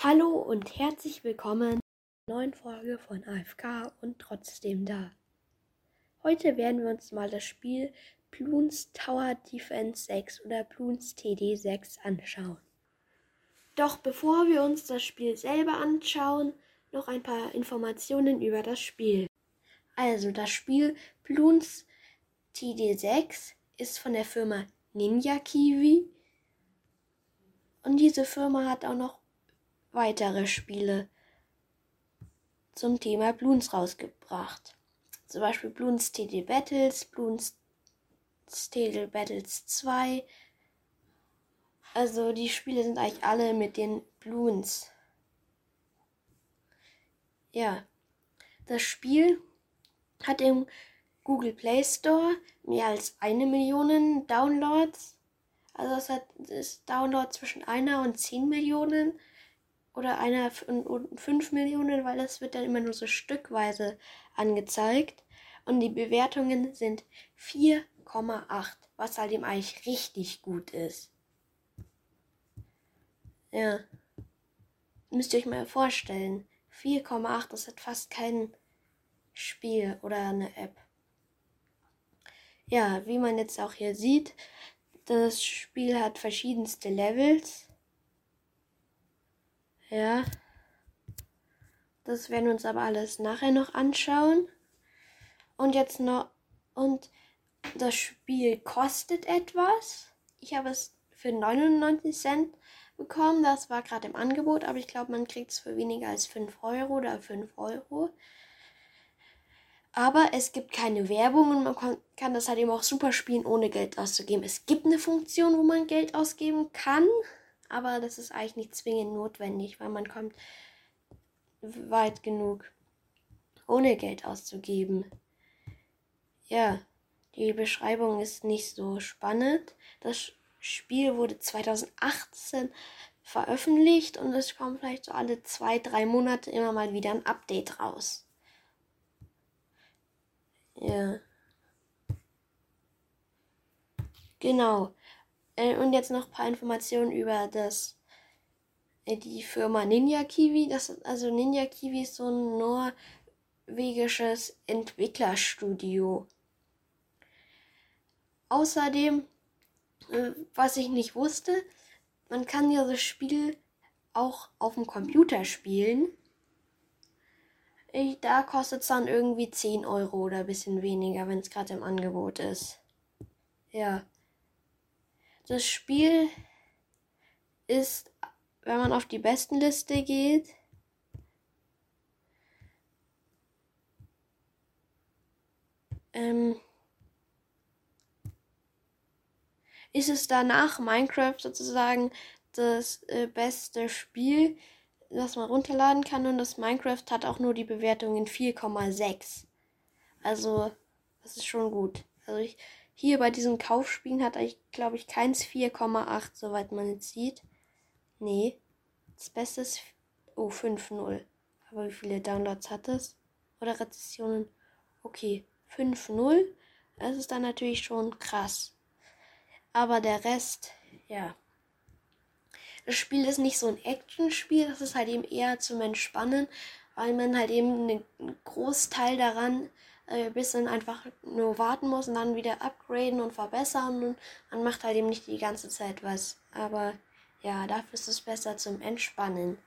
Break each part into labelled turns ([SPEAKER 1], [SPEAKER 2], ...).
[SPEAKER 1] Hallo und herzlich willkommen zur neuen Folge von AFK und trotzdem da. Heute werden wir uns mal das Spiel Bloons Tower Defense 6 oder Bloons TD 6 anschauen. Doch bevor wir uns das Spiel selber anschauen, noch ein paar Informationen über das Spiel. Also das Spiel Bloons TD 6 ist von der Firma Ninja Kiwi und diese Firma hat auch noch weitere Spiele zum Thema Bloons rausgebracht. Zum Beispiel Bloons TD Battles, Bloons TD Battles 2. Also die Spiele sind eigentlich alle mit den Bloons. Ja, das Spiel hat im Google Play Store mehr als eine Million Downloads. Also es hat ist Download zwischen einer und zehn Millionen oder einer und 5 Millionen, weil das wird dann immer nur so stückweise angezeigt. Und die Bewertungen sind 4,8, was halt eben eigentlich richtig gut ist. Ja. Müsst ihr euch mal vorstellen. 4,8, das hat fast kein Spiel oder eine App. Ja, wie man jetzt auch hier sieht, das Spiel hat verschiedenste Levels. Ja. Das werden wir uns aber alles nachher noch anschauen. Und jetzt noch. Und das Spiel kostet etwas. Ich habe es für 99 Cent bekommen. Das war gerade im Angebot, aber ich glaube, man kriegt es für weniger als 5 Euro oder 5 Euro. Aber es gibt keine Werbung und man kann das halt eben auch super spielen, ohne Geld auszugeben. Es gibt eine Funktion, wo man Geld ausgeben kann, aber das ist eigentlich nicht zwingend notwendig, weil man kommt weit genug, ohne Geld auszugeben. Ja, die Beschreibung ist nicht so spannend. Das Spiel wurde 2018 veröffentlicht und es kommt vielleicht so alle zwei, drei Monate immer mal wieder ein Update raus. Ja. Genau. Äh, und jetzt noch ein paar Informationen über das äh, die Firma Ninja Kiwi. Das, also Ninja Kiwi ist so ein norwegisches Entwicklerstudio. Außerdem, äh, was ich nicht wusste, man kann ja das Spiel auch auf dem Computer spielen. Da kostet es dann irgendwie 10 Euro oder ein bisschen weniger, wenn es gerade im Angebot ist. Ja. Das Spiel ist, wenn man auf die besten Liste geht, ähm, ist es danach Minecraft sozusagen das äh, beste Spiel, das man runterladen kann. Und das Minecraft hat auch nur die Bewertung in 4,6. Also, das ist schon gut. Also ich, hier bei diesen Kaufspielen hat eigentlich, glaube ich, keins 4,8, soweit man jetzt sieht. Nee. Das Beste ist. Oh, 5,0. Aber wie viele Downloads hat es? Oder Rezessionen? Okay, 5,0. Das ist dann natürlich schon krass. Aber der Rest, ja. Das Spiel ist nicht so ein Action-Spiel, das ist halt eben eher zum Entspannen, weil man halt eben einen Großteil daran äh, bis dann einfach nur warten muss und dann wieder upgraden und verbessern und man macht halt eben nicht die ganze Zeit was. Aber ja, dafür ist es besser zum Entspannen.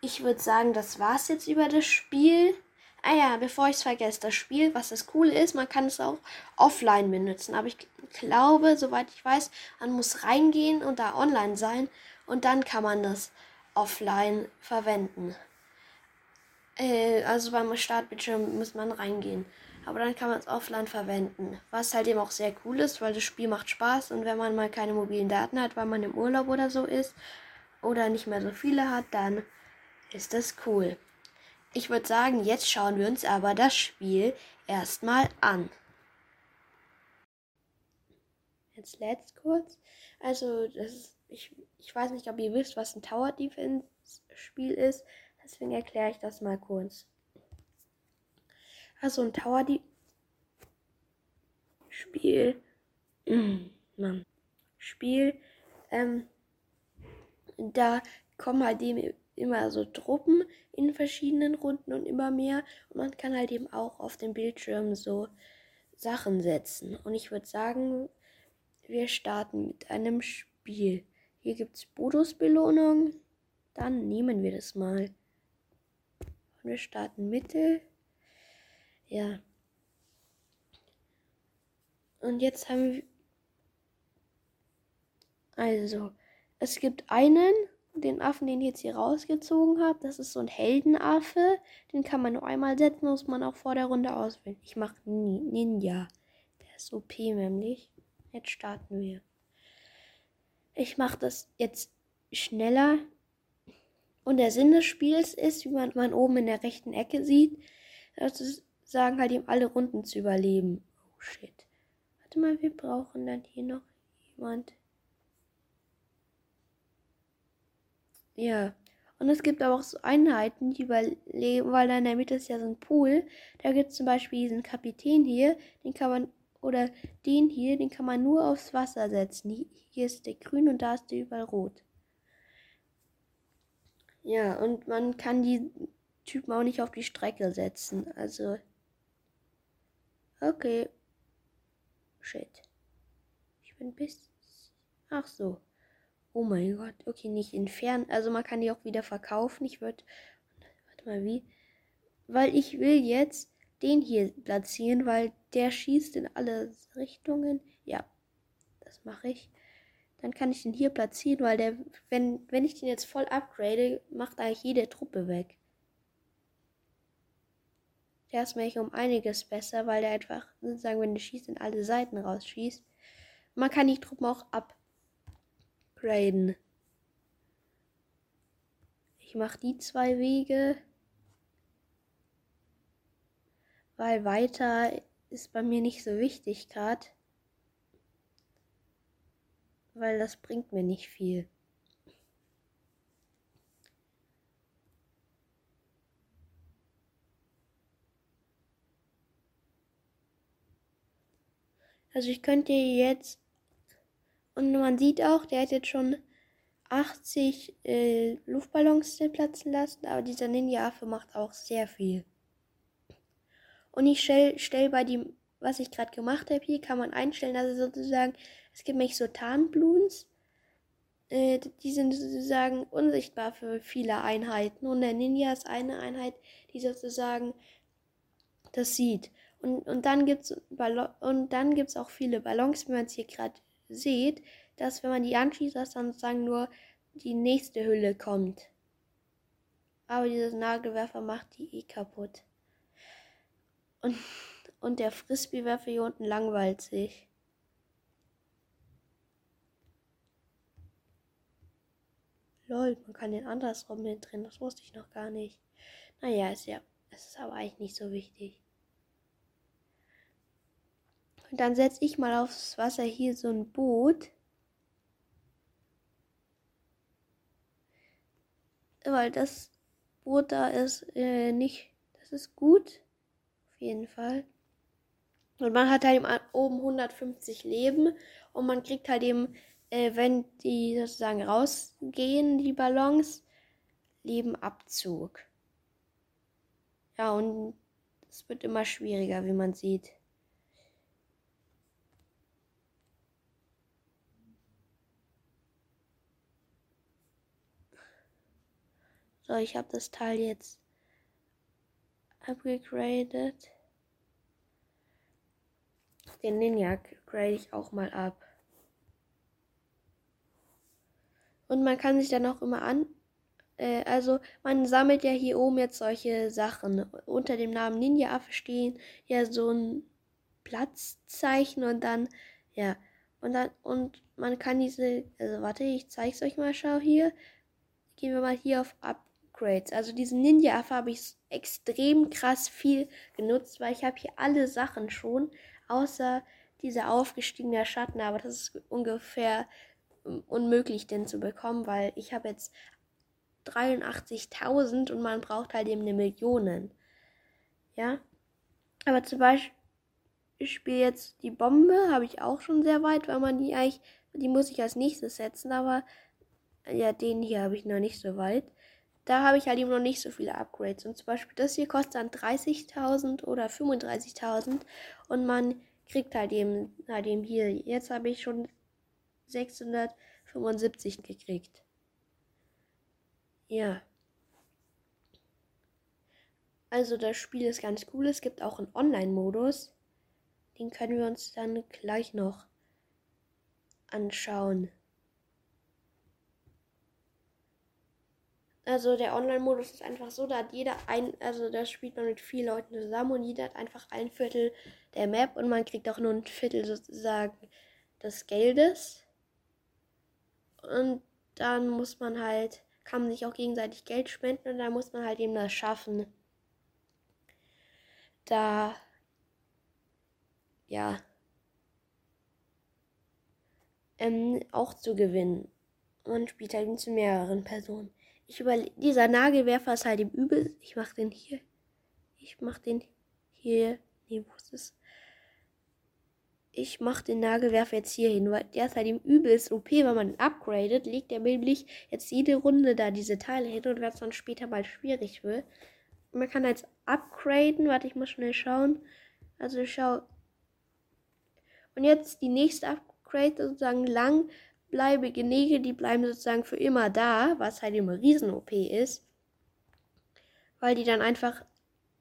[SPEAKER 1] Ich würde sagen, das war's jetzt über das Spiel. Ah ja, bevor ich es vergesse, das Spiel, was das Coole ist, man kann es auch offline benutzen. Aber ich glaube, soweit ich weiß, man muss reingehen und da online sein und dann kann man das offline verwenden. Äh, also beim Startbildschirm muss man reingehen. Aber dann kann man es offline verwenden. Was halt eben auch sehr cool ist, weil das Spiel macht Spaß und wenn man mal keine mobilen Daten hat, weil man im Urlaub oder so ist oder nicht mehr so viele hat, dann ist das cool. Ich würde sagen, jetzt schauen wir uns aber das Spiel erstmal an. Jetzt let's kurz. Also, das ist, ich, ich weiß nicht, ob ihr wisst, was ein Tower Defense Spiel ist. Deswegen erkläre ich das mal kurz. Also ein Tower die Spiel. Mann. Spiel. Ähm, da kommen halt dem immer so Truppen in verschiedenen Runden und immer mehr. Und man kann halt eben auch auf dem Bildschirm so Sachen setzen. Und ich würde sagen, wir starten mit einem Spiel. Hier gibt es Bonusbelohnung. Dann nehmen wir das mal. Wir starten Mittel. Ja. Und jetzt haben wir. Also, es gibt einen, den Affen, den ich jetzt hier rausgezogen habe. Das ist so ein Heldenaffe. Den kann man nur einmal setzen, muss man auch vor der Runde auswählen. Ich mache Ninja. Der ist OP nämlich. Jetzt starten wir. Ich mache das jetzt schneller. Und der Sinn des Spiels ist, wie man, man oben in der rechten Ecke sieht, sozusagen halt ihm alle Runden zu überleben. Oh shit. Warte mal, wir brauchen dann hier noch jemand. Ja. Und es gibt aber auch so Einheiten, die überleben, weil da in der Mitte ist ja so ein Pool. Da gibt es zum Beispiel diesen Kapitän hier, den kann man, oder den hier, den kann man nur aufs Wasser setzen. Hier ist der grün und da ist der überall rot. Ja, und man kann die Typen auch nicht auf die Strecke setzen. Also. Okay. Shit. Ich bin bis. Ach so. Oh mein Gott. Okay, nicht entfernen. Also man kann die auch wieder verkaufen. Ich würde. Warte mal, wie? Weil ich will jetzt den hier platzieren, weil der schießt in alle Richtungen. Ja, das mache ich dann kann ich den hier platzieren, weil der, wenn, wenn ich den jetzt voll upgrade, macht eigentlich jede Truppe weg. Der ist mir um einiges besser, weil der einfach, sozusagen, wenn der schießt, in alle Seiten rausschießt. Man kann die Truppen auch upgraden. Ich mache die zwei Wege. Weil weiter ist bei mir nicht so wichtig gerade weil das bringt mir nicht viel. Also ich könnte jetzt und man sieht auch, der hat jetzt schon 80 äh, Luftballons platzen lassen, aber dieser Ninja-Affe macht auch sehr viel. Und ich stelle stell bei dem, was ich gerade gemacht habe, hier kann man einstellen, dass er sozusagen es gibt nämlich so Tarnbloons. Äh, die sind sozusagen unsichtbar für viele Einheiten. Und der Ninja ist eine Einheit, die sozusagen das sieht. Und, und dann gibt es auch viele Ballons, wie man es hier gerade sieht, dass wenn man die anschließt, dass dann sozusagen nur die nächste Hülle kommt. Aber dieses Nagelwerfer macht die eh kaputt. Und, und der Frisbeewerfer hier unten langweilt sich. Lol, man kann den andersrum mit drin. Das wusste ich noch gar nicht. Naja, ist ja, es ist aber eigentlich nicht so wichtig. Und dann setze ich mal aufs Wasser hier so ein Boot. Weil das Boot da ist äh, nicht. Das ist gut. Auf jeden Fall. Und man hat halt oben 150 Leben und man kriegt halt eben äh, wenn die sozusagen rausgehen, die Ballons, leben Abzug. Ja, und es wird immer schwieriger, wie man sieht. So, ich habe das Teil jetzt abgegradet. Den Ninja grade ich auch mal ab. Und man kann sich dann auch immer an. Äh, also man sammelt ja hier oben jetzt solche Sachen. Unter dem Namen Ninja-Affe stehen ja so ein Platzzeichen und dann, ja. Und dann, und man kann diese, also warte, ich zeige es euch mal, schau hier. Gehen wir mal hier auf Upgrades. Also diesen Ninja-Affe habe ich extrem krass viel genutzt, weil ich habe hier alle Sachen schon, außer dieser aufgestiegene Schatten, aber das ist ungefähr unmöglich, den zu bekommen, weil ich habe jetzt 83.000 und man braucht halt eben eine Million. Ja. Aber zum Beispiel jetzt die Bombe habe ich auch schon sehr weit, weil man die eigentlich, die muss ich als nächstes setzen, aber Ja, den hier habe ich noch nicht so weit. Da habe ich halt eben noch nicht so viele Upgrades. Und zum Beispiel das hier kostet dann 30.000 oder 35.000. Und man kriegt halt eben, halt eben hier. Jetzt habe ich schon 675 gekriegt. Ja. Also das Spiel ist ganz cool. Es gibt auch einen Online-Modus. Den können wir uns dann gleich noch anschauen. Also der Online-Modus ist einfach so, da hat jeder ein, also da spielt man mit vier Leuten zusammen und jeder hat einfach ein Viertel der Map und man kriegt auch nur ein Viertel sozusagen des Geldes. Und dann muss man halt, kann man sich auch gegenseitig Geld spenden und dann muss man halt eben das schaffen. Da, ja, ähm, auch zu gewinnen. Man spielt halt zu mehreren Personen. Ich überlege, dieser Nagelwerfer ist halt im Übel. Ich mach den hier. Ich mach den hier. Nee, wo ist es? Ich mach den Nagelwerfer jetzt hier hin, weil der ist halt im übelst OP, wenn man ihn upgradet, legt er nämlich jetzt jede Runde da diese Teile hin und wenn es dann später mal schwierig wird. Man kann jetzt upgraden. Warte, ich muss schnell schauen. Also schau. Und jetzt die nächste Upgrade sozusagen lang bleibige Nägel, die bleiben sozusagen für immer da, was halt immer Riesen-OP ist. Weil die dann einfach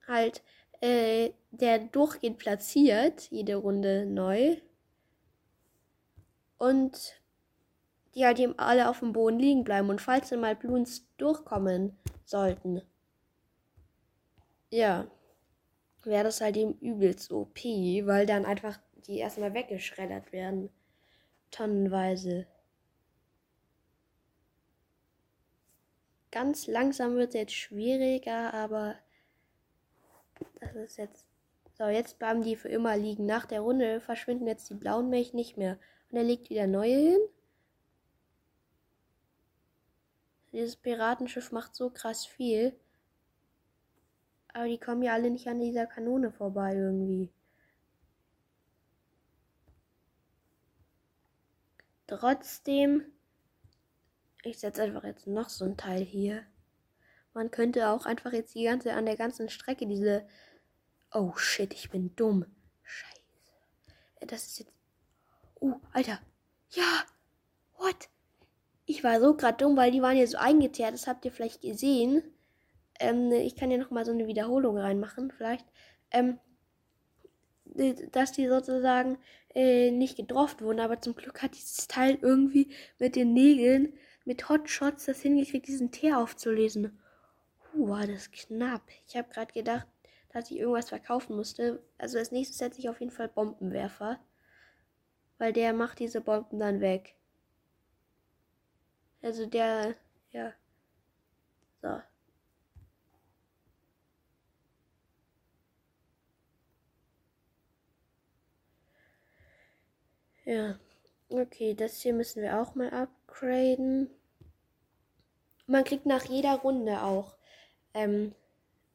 [SPEAKER 1] halt äh, der durchgehend platziert, jede Runde neu. Und die halt eben alle auf dem Boden liegen bleiben. Und falls dann mal Bloons durchkommen sollten, ja, wäre das halt eben übelst OP, weil dann einfach die erstmal weggeschreddert werden. Tonnenweise. Ganz langsam wird es jetzt schwieriger, aber das ist jetzt. So, jetzt bleiben die für immer liegen. Nach der Runde verschwinden jetzt die blauen Milch nicht mehr. Und er legt wieder neue hin. Dieses Piratenschiff macht so krass viel. Aber die kommen ja alle nicht an dieser Kanone vorbei irgendwie. Trotzdem ich setze einfach jetzt noch so ein Teil hier. Man könnte auch einfach jetzt die ganze, an der ganzen Strecke diese. Oh shit, ich bin dumm. Scheiße. Äh, das ist jetzt. Oh, Alter. Ja. What? Ich war so gerade dumm, weil die waren ja so eingeteert. Das habt ihr vielleicht gesehen. Ähm, ich kann ja noch mal so eine Wiederholung reinmachen, vielleicht. Ähm, dass die sozusagen äh, nicht gedroft wurden, aber zum Glück hat dieses Teil irgendwie mit den Nägeln mit Hotshots das hingekriegt, diesen Tee aufzulesen. Puh, war das knapp. Ich habe gerade gedacht, dass ich irgendwas verkaufen musste. Also als nächstes setze ich auf jeden Fall Bombenwerfer. Weil der macht diese Bomben dann weg. Also der, ja. So. Ja. Okay, das hier müssen wir auch mal upgraden. Man kriegt nach jeder Runde auch ähm,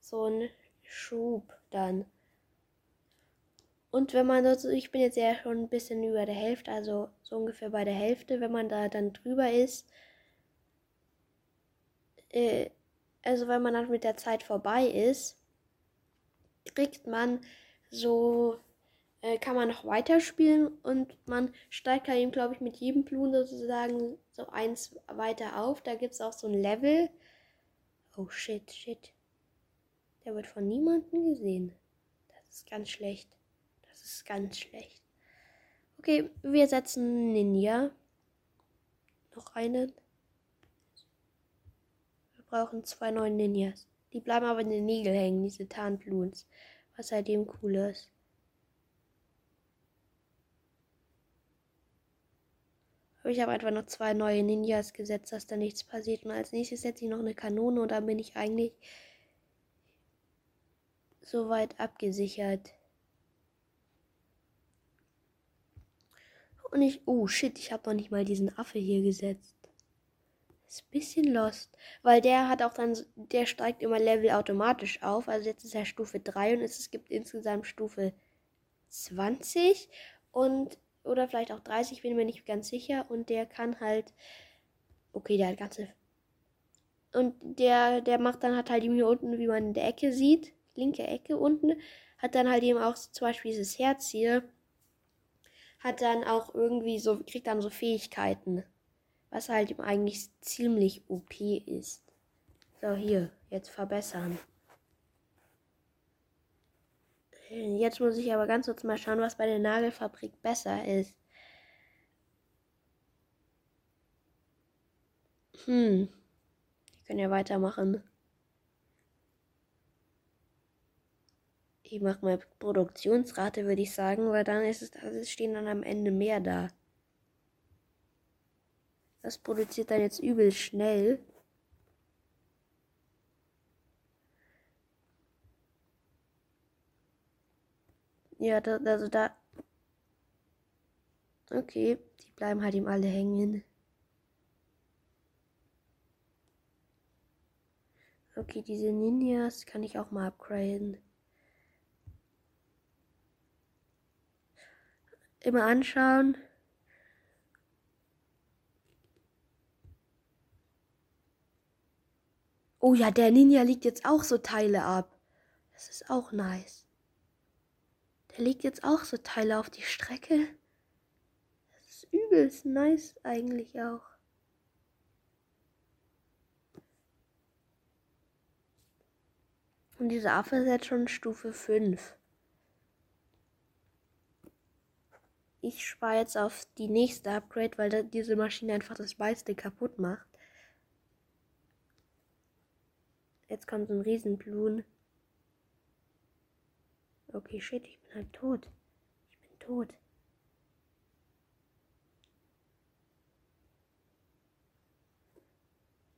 [SPEAKER 1] so einen Schub dann. Und wenn man so, ich bin jetzt ja schon ein bisschen über der Hälfte, also so ungefähr bei der Hälfte, wenn man da dann drüber ist, äh, also wenn man dann mit der Zeit vorbei ist, kriegt man so äh, kann man noch weiterspielen und man steigt halt eben, glaube ich, mit jedem Blumen sozusagen so eins weiter auf. Da gibt es auch so ein Level. Oh shit, shit. Der wird von niemandem gesehen. Das ist ganz schlecht. Das ist ganz schlecht. Okay, wir setzen Ninja. Noch einen. Wir brauchen zwei neue Ninjas. Die bleiben aber in den Nägeln hängen, diese Tarnbluens. Was seitdem cool ist. Ich habe einfach noch zwei neue Ninjas gesetzt, dass da nichts passiert. Und als nächstes setze ich noch eine Kanone und dann bin ich eigentlich soweit abgesichert. Und ich, oh shit, ich habe noch nicht mal diesen Affe hier gesetzt. Ist ein bisschen lost. Weil der hat auch dann, der steigt immer Level automatisch auf. Also jetzt ist er Stufe 3 und es gibt insgesamt Stufe 20. Und oder vielleicht auch 30, bin mir nicht ganz sicher. Und der kann halt Okay, der hat ganze. Und der, der macht dann hat halt eben hier unten, wie man in der Ecke sieht, linke Ecke unten, hat dann halt eben auch zum Beispiel dieses Herz hier, hat dann auch irgendwie so, kriegt dann so Fähigkeiten. Was halt eben eigentlich ziemlich OP ist. So, hier, jetzt verbessern. Jetzt muss ich aber ganz kurz mal schauen, was bei der Nagelfabrik besser ist. Hm. Wir können ja weitermachen. Ich mache mal Produktionsrate, würde ich sagen, weil dann ist es, also es stehen dann am Ende mehr da. Das produziert dann jetzt übel schnell. Ja, da, also da. Okay, die bleiben halt ihm alle hängen. Okay, diese Ninjas kann ich auch mal upgraden. Immer anschauen. Oh ja, der Ninja legt jetzt auch so Teile ab. Das ist auch nice. Der legt jetzt auch so Teile auf die Strecke. Das ist übelst nice eigentlich auch. Und dieser Affe ist jetzt schon Stufe 5. Ich spare jetzt auf die nächste Upgrade, weil diese Maschine einfach das meiste kaputt macht. Jetzt kommt so ein Riesenblun. Okay, shit, ich bin halt tot. Ich bin tot.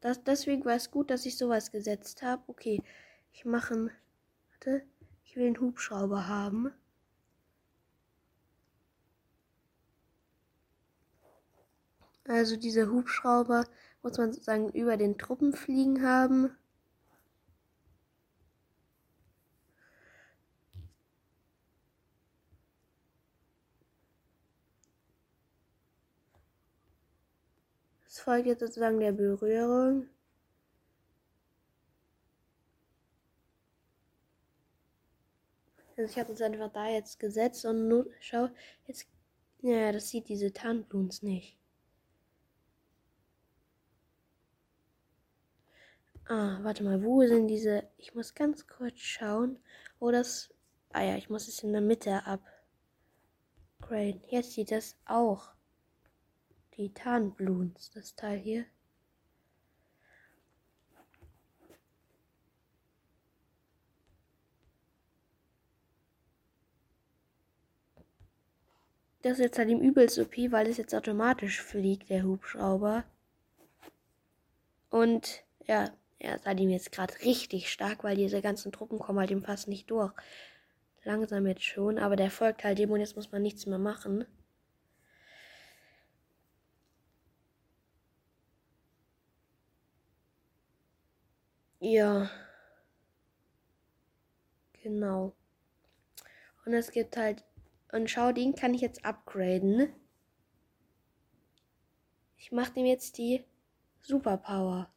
[SPEAKER 1] Das, deswegen war es gut, dass ich sowas gesetzt habe. Okay, ich mache einen. Warte, ich will einen Hubschrauber haben. Also dieser Hubschrauber muss man sozusagen über den Truppen fliegen haben. Es folgt jetzt sozusagen der Berührung. Also ich habe es einfach da jetzt gesetzt und nur, schau, jetzt, ja, das sieht diese Tarnbluns nicht. Ah, warte mal, wo sind diese, ich muss ganz kurz schauen, wo das, ah ja, ich muss es in der Mitte upgraden. Jetzt sieht das auch. Titanbluns, das Teil hier. Das ist jetzt halt im übelst OP, weil es jetzt automatisch fliegt, der Hubschrauber. Und ja, er halt ihm jetzt gerade richtig stark, weil diese ganzen Truppen kommen halt ihm fast nicht durch. Langsam jetzt schon, aber der folgt halt dem und jetzt muss man nichts mehr machen. Ja. Genau. Und es gibt halt. Und schau, den kann ich jetzt upgraden. Ich mache dem jetzt die Superpower.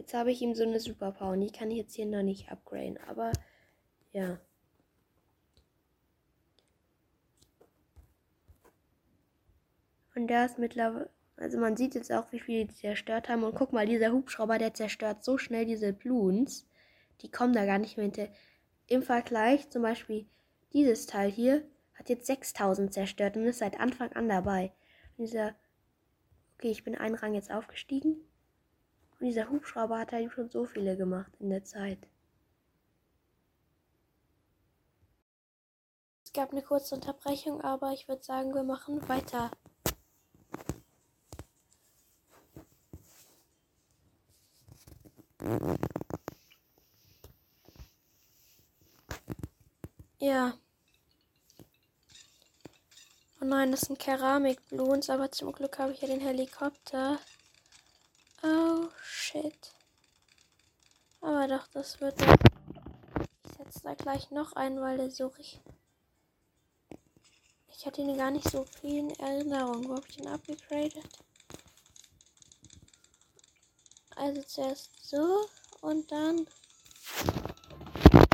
[SPEAKER 1] Jetzt habe ich ihm so eine Superpower und die kann ich jetzt hier noch nicht upgraden. Aber ja. Und der ist mittlerweile. Also man sieht jetzt auch, wie viele die zerstört haben. Und guck mal, dieser Hubschrauber, der zerstört so schnell diese Bloons. Die kommen da gar nicht mehr hinter. Im Vergleich zum Beispiel dieses Teil hier hat jetzt 6000 zerstört und ist seit Anfang an dabei. Und dieser, okay, ich bin einen Rang jetzt aufgestiegen. Und dieser Hubschrauber hat halt schon so viele gemacht in der Zeit. Es gab eine kurze Unterbrechung, aber ich würde sagen, wir machen weiter. Ja. Oh nein, das sind Keramikbluens, aber zum Glück habe ich ja den Helikopter. Oh shit. Aber doch, das wird. Ich setze da gleich noch ein, weil der so richtig. Ich hatte ihn gar nicht so viel in Erinnerung. Wo habe ich den abgegradet? Also zuerst so und dann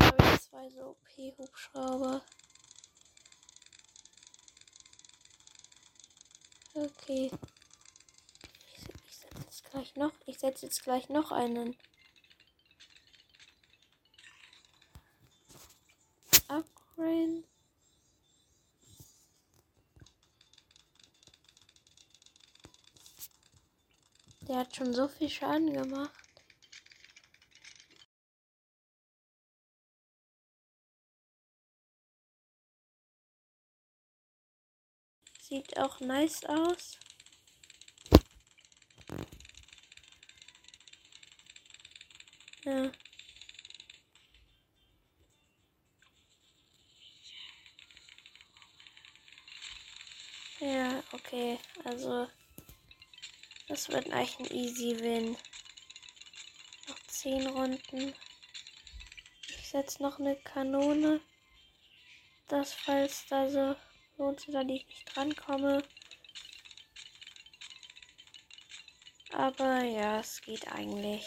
[SPEAKER 1] habe ich zwei so OP-Hubschrauber. Okay. Ich, ich setze jetzt gleich noch. Ich setze jetzt gleich noch einen. Upgrade. Der hat schon so viel Schaden gemacht. Sieht auch nice aus. Ja. Ja, okay. Also, das wird eigentlich ein easy Win. Noch 10 Runden. Ich setze noch eine Kanone. Das, falls da so lohnt, da ich nicht drankomme. Aber ja, es geht eigentlich.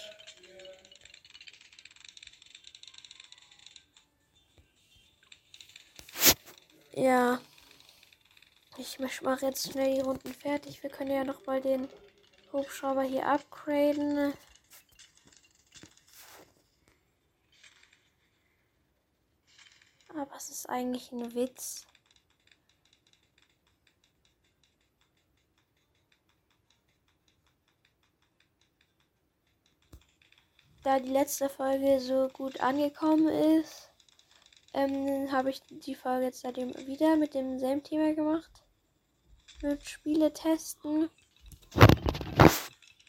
[SPEAKER 1] Ja. Ich mache jetzt schnell die Runden fertig. Wir können ja noch mal den Hubschrauber hier upgraden. Aber es ist eigentlich ein Witz. Da die letzte Folge so gut angekommen ist, ähm, habe ich die Folge jetzt seitdem wieder mit demselben Thema gemacht mit Spiele testen.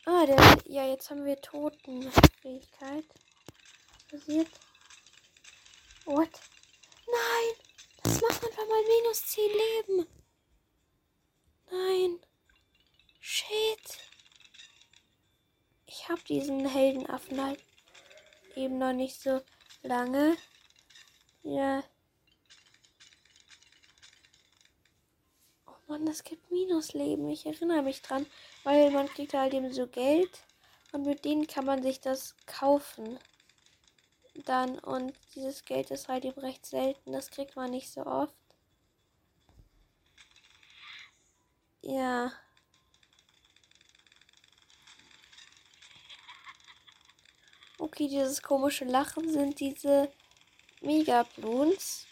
[SPEAKER 1] Ah, der. Ja, jetzt haben wir Totenfähigkeit. Passiert. What? Nein! Das macht einfach mal minus 10 Leben. Nein. Shit. Ich habe diesen Heldenaffen halt eben noch nicht so lange. Ja. Mann, das gibt Minusleben. Ich erinnere mich dran, weil man kriegt halt eben so Geld und mit denen kann man sich das kaufen. Dann und dieses Geld ist halt eben recht selten. Das kriegt man nicht so oft. Ja. Okay, dieses komische Lachen sind diese Mega-Bloons.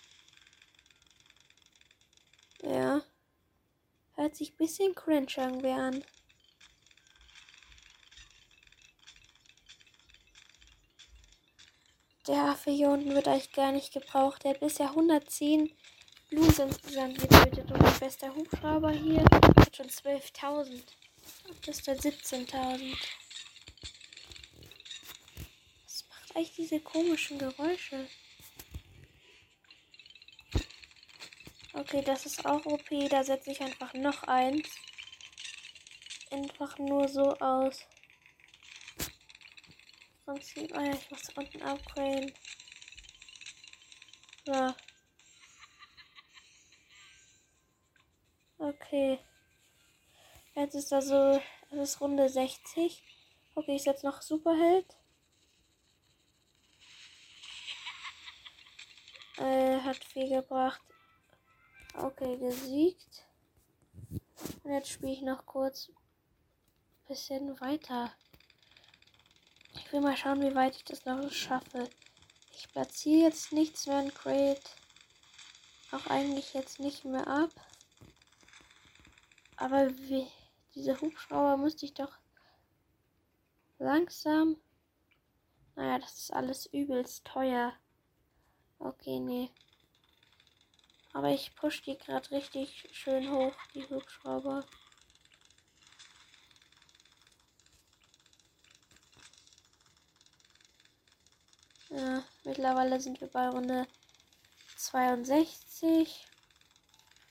[SPEAKER 1] Ja. Hört sich ein bisschen cringe irgendwie an. Der Affe hier unten wird eigentlich gar nicht gebraucht. Der hat bisher 110 Blues insgesamt getötet. Und mein bester Hubschrauber hier hat schon 12.000. Das ist der 17.000. Was macht eigentlich diese komischen Geräusche? Okay, das ist auch OP. Da setze ich einfach noch eins. Einfach nur so aus. Prinzip. Ah ja, ich muss unten upgraden. So. Okay. Jetzt ist da so. Es ist Runde 60. Okay, ich setze noch Superheld. Äh, hat viel gebracht. Okay, gesiegt. Und jetzt spiele ich noch kurz ein bisschen weiter. Ich will mal schauen, wie weit ich das noch schaffe. Ich platziere jetzt nichts mehr in Crate. Auch eigentlich jetzt nicht mehr ab. Aber wie, diese Hubschrauber müsste ich doch langsam. Naja, das ist alles übelst teuer. Okay, nee. Aber ich push die gerade richtig schön hoch, die Hubschrauber. Ja, mittlerweile sind wir bei Runde 62.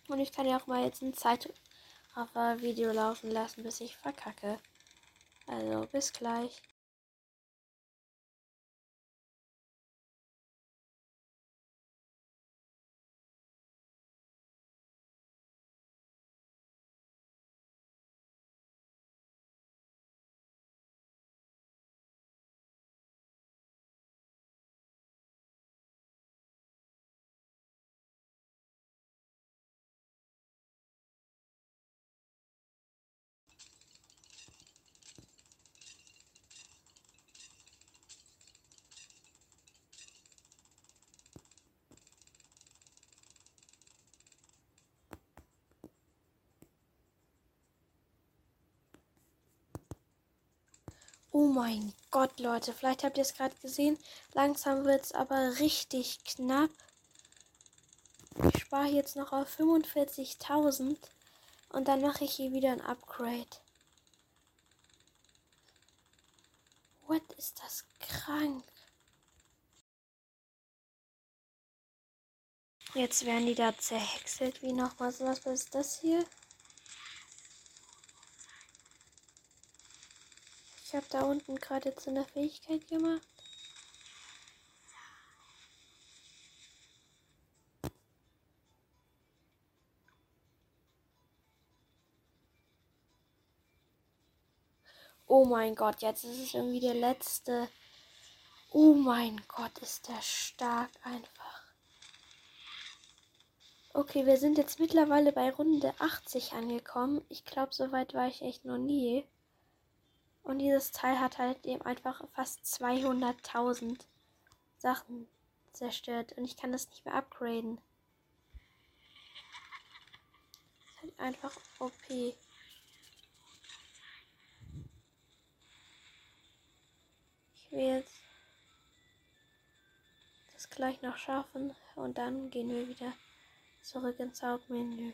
[SPEAKER 1] Und ich kann ja auch mal jetzt ein Zeitraffer-Video laufen lassen, bis ich verkacke. Also, bis gleich. Oh mein Gott, Leute. Vielleicht habt ihr es gerade gesehen. Langsam wird es aber richtig knapp. Ich spare jetzt noch auf 45.000. Und dann mache ich hier wieder ein Upgrade. What ist das krank? Jetzt werden die da zerhäckselt wie nochmal. Was ist das hier? Ich habe da unten gerade jetzt eine Fähigkeit gemacht. Oh mein Gott, jetzt ist es irgendwie der letzte. Oh mein Gott, ist der stark einfach. Okay, wir sind jetzt mittlerweile bei Runde 80 angekommen. Ich glaube, so weit war ich echt noch nie. Und dieses Teil hat halt eben einfach fast 200.000 Sachen zerstört. Und ich kann das nicht mehr upgraden. Ist halt einfach OP. Ich will jetzt das gleich noch schaffen. Und dann gehen wir wieder zurück ins Hauptmenü.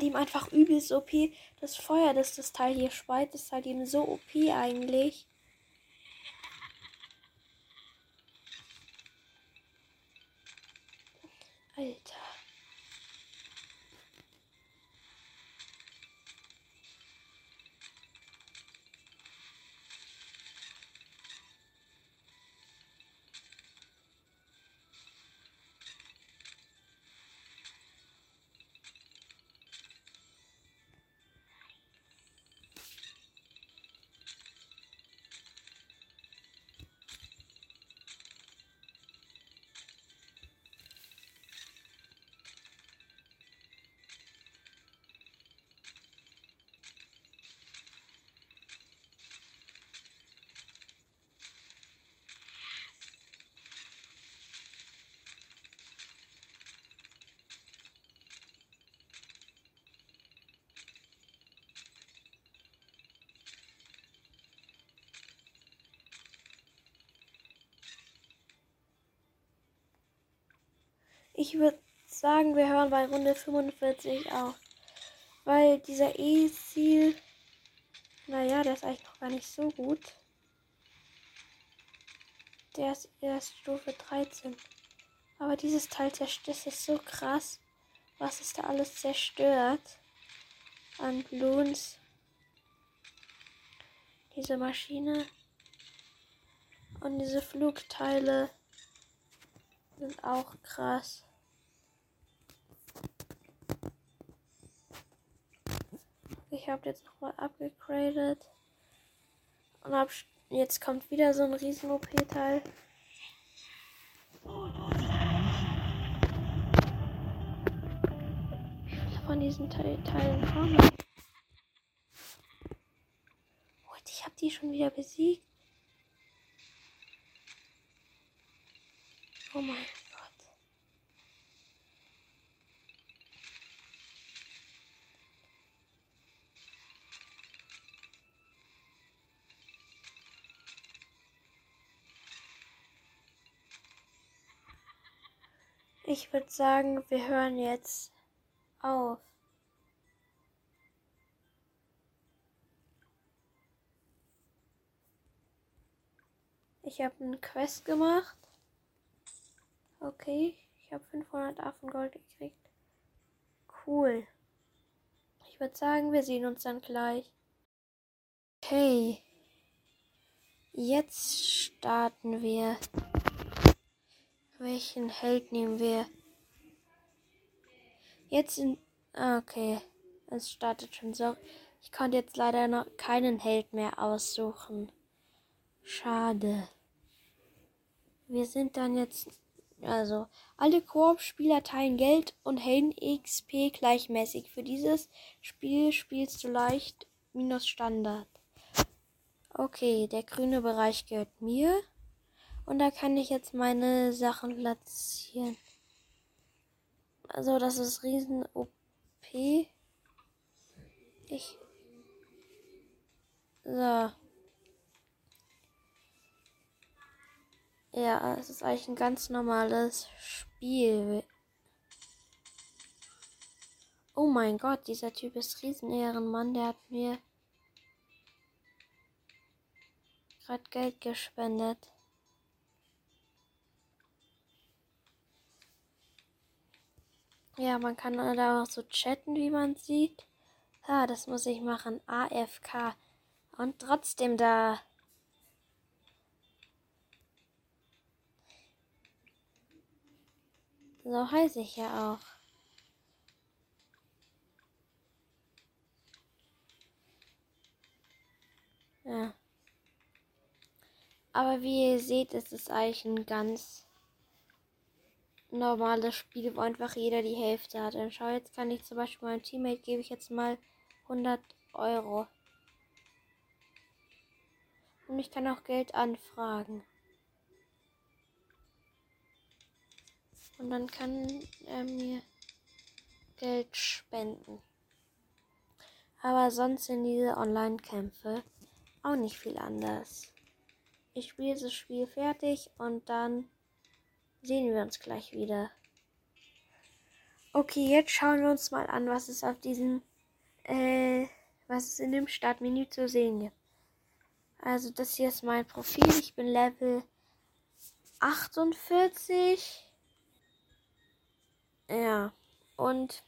[SPEAKER 1] Halt ihm einfach übelst OP. Das Feuer, das das Teil hier speit, ist halt eben so OP eigentlich. Ich würde sagen, wir hören bei Runde 45 auf. Weil dieser E-Ziel, naja, der ist eigentlich noch gar nicht so gut. Der ist erst Stufe 13. Aber dieses Teil zerstört, ist so krass, was es da alles zerstört. An Bloons. Diese Maschine. Und diese Flugteile sind auch krass. Ich habe jetzt nochmal abgegradet. Und hab, jetzt kommt wieder so ein riesen OP-Teil. Von diesen Te Teilen kommen. Ich habe die schon wieder besiegt. Oh mein Ich würde sagen, wir hören jetzt auf. Ich habe einen Quest gemacht. Okay, ich habe 500 Affengold gekriegt. Cool. Ich würde sagen, wir sehen uns dann gleich. Okay. Jetzt starten wir. Welchen Held nehmen wir? Jetzt in. Ah, okay. Es startet schon so. Ich konnte jetzt leider noch keinen Held mehr aussuchen. Schade. Wir sind dann jetzt. Also, alle Koop-Spieler teilen Geld und Helden XP gleichmäßig. Für dieses Spiel spielst du leicht minus Standard. Okay, der grüne Bereich gehört mir. Und da kann ich jetzt meine Sachen platzieren. Also, das ist riesen OP. Ich. So. Ja, es ist eigentlich ein ganz normales Spiel. Oh mein Gott, dieser Typ ist Riesenehrenmann. Der hat mir gerade Geld gespendet. Ja, man kann da auch so chatten, wie man sieht. Ah, das muss ich machen. AFK. Und trotzdem da. So heiße ich ja auch. Ja. Aber wie ihr seht, ist es eigentlich ein ganz normales Spiel, wo einfach jeder die Hälfte hat. Dann schau, jetzt kann ich zum Beispiel meinem Teammate gebe ich jetzt mal 100 Euro. Und ich kann auch Geld anfragen. Und dann kann er mir Geld spenden. Aber sonst sind diese Online-Kämpfe auch nicht viel anders. Ich spiele das Spiel fertig und dann sehen wir uns gleich wieder. Okay, jetzt schauen wir uns mal an, was es auf diesem, äh, was es in dem Startmenü zu sehen gibt. Also das hier ist mein Profil. Ich bin Level 48. Ja. Und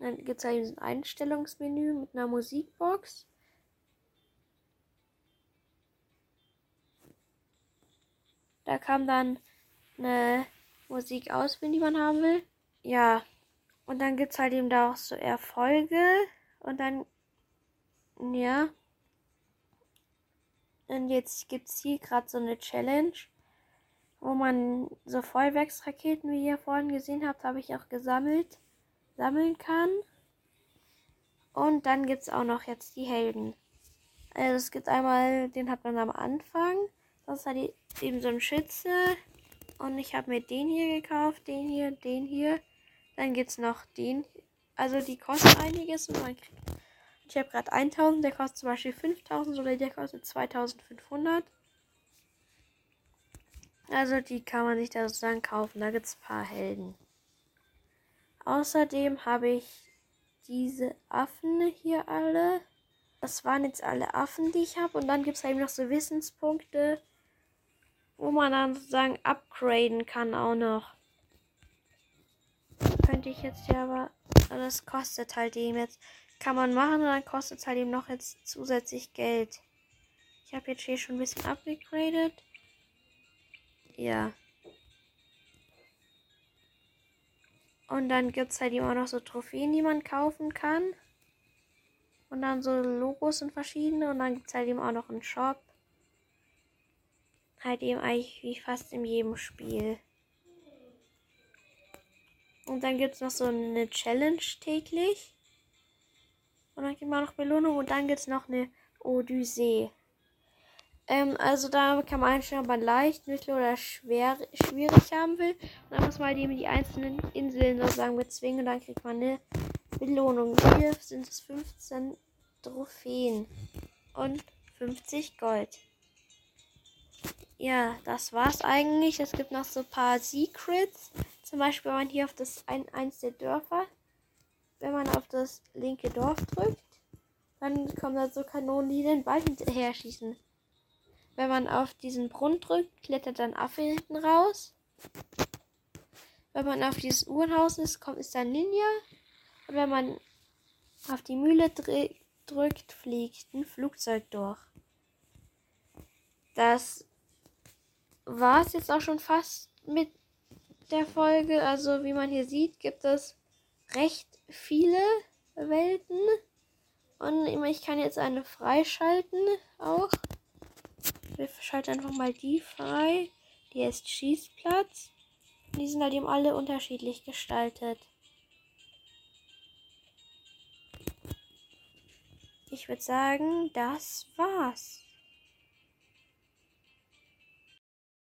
[SPEAKER 1] dann gibt es ein Einstellungsmenü mit einer Musikbox. Da kam dann eine Musik auswählen, die man haben will. Ja. Und dann gibt es halt eben da auch so Erfolge. Und dann, ja. Und jetzt gibt es hier gerade so eine Challenge, wo man so Feuerwerksraketen, wie ihr vorhin gesehen habt, habe ich auch gesammelt, sammeln kann. Und dann gibt es auch noch jetzt die Helden. Also es gibt einmal, den hat man am Anfang. Das hat eben so ein Schütze. Und ich habe mir den hier gekauft, den hier, den hier. Dann gibt es noch den. Also die kosten einiges und man kriegt. Ich habe gerade 1000, der kostet zum Beispiel 5000 oder der kostet 2500. Also die kann man sich da sozusagen kaufen. Da gibt es ein paar Helden. Außerdem habe ich diese Affen hier alle. Das waren jetzt alle Affen, die ich habe. Und dann gibt es eben noch so Wissenspunkte wo man dann sozusagen upgraden kann auch noch. Könnte ich jetzt ja aber, das kostet halt eben jetzt, kann man machen und dann kostet es halt eben noch jetzt zusätzlich Geld. Ich habe jetzt hier schon ein bisschen upgradet. Ja. Und dann gibt es halt immer noch so Trophäen, die man kaufen kann. Und dann so Logos und verschiedene. Und dann gibt es halt eben auch noch einen Shop. Halt eben eigentlich wie fast in jedem Spiel. Und dann gibt es noch so eine Challenge täglich. Und dann gibt man noch Belohnung und dann gibt es noch eine Odyssee. Ähm, also da kann man einstellen, ob man leicht, mittel oder schwer, schwierig haben will. Und dann muss man halt eben die einzelnen Inseln sozusagen bezwingen und dann kriegt man eine Belohnung. Hier sind es 15 Trophäen und 50 Gold ja, das war's eigentlich. Es gibt noch so ein paar Secrets. Zum Beispiel, wenn man hier auf das ein, eins der Dörfer, wenn man auf das linke Dorf drückt, dann kommen da so Kanonen, die den Ball hinterher schießen. Wenn man auf diesen Brunnen drückt, klettert dann Affe hinten raus. Wenn man auf dieses Uhrenhaus ist, kommt ist dann Ninja. Und wenn man auf die Mühle drückt, fliegt ein Flugzeug durch. Das war es jetzt auch schon fast mit der Folge. Also wie man hier sieht, gibt es recht viele Welten. Und ich kann jetzt eine freischalten auch. Wir schalten einfach mal die frei. Die ist Schießplatz. Die sind halt eben alle unterschiedlich gestaltet. Ich würde sagen, das war's.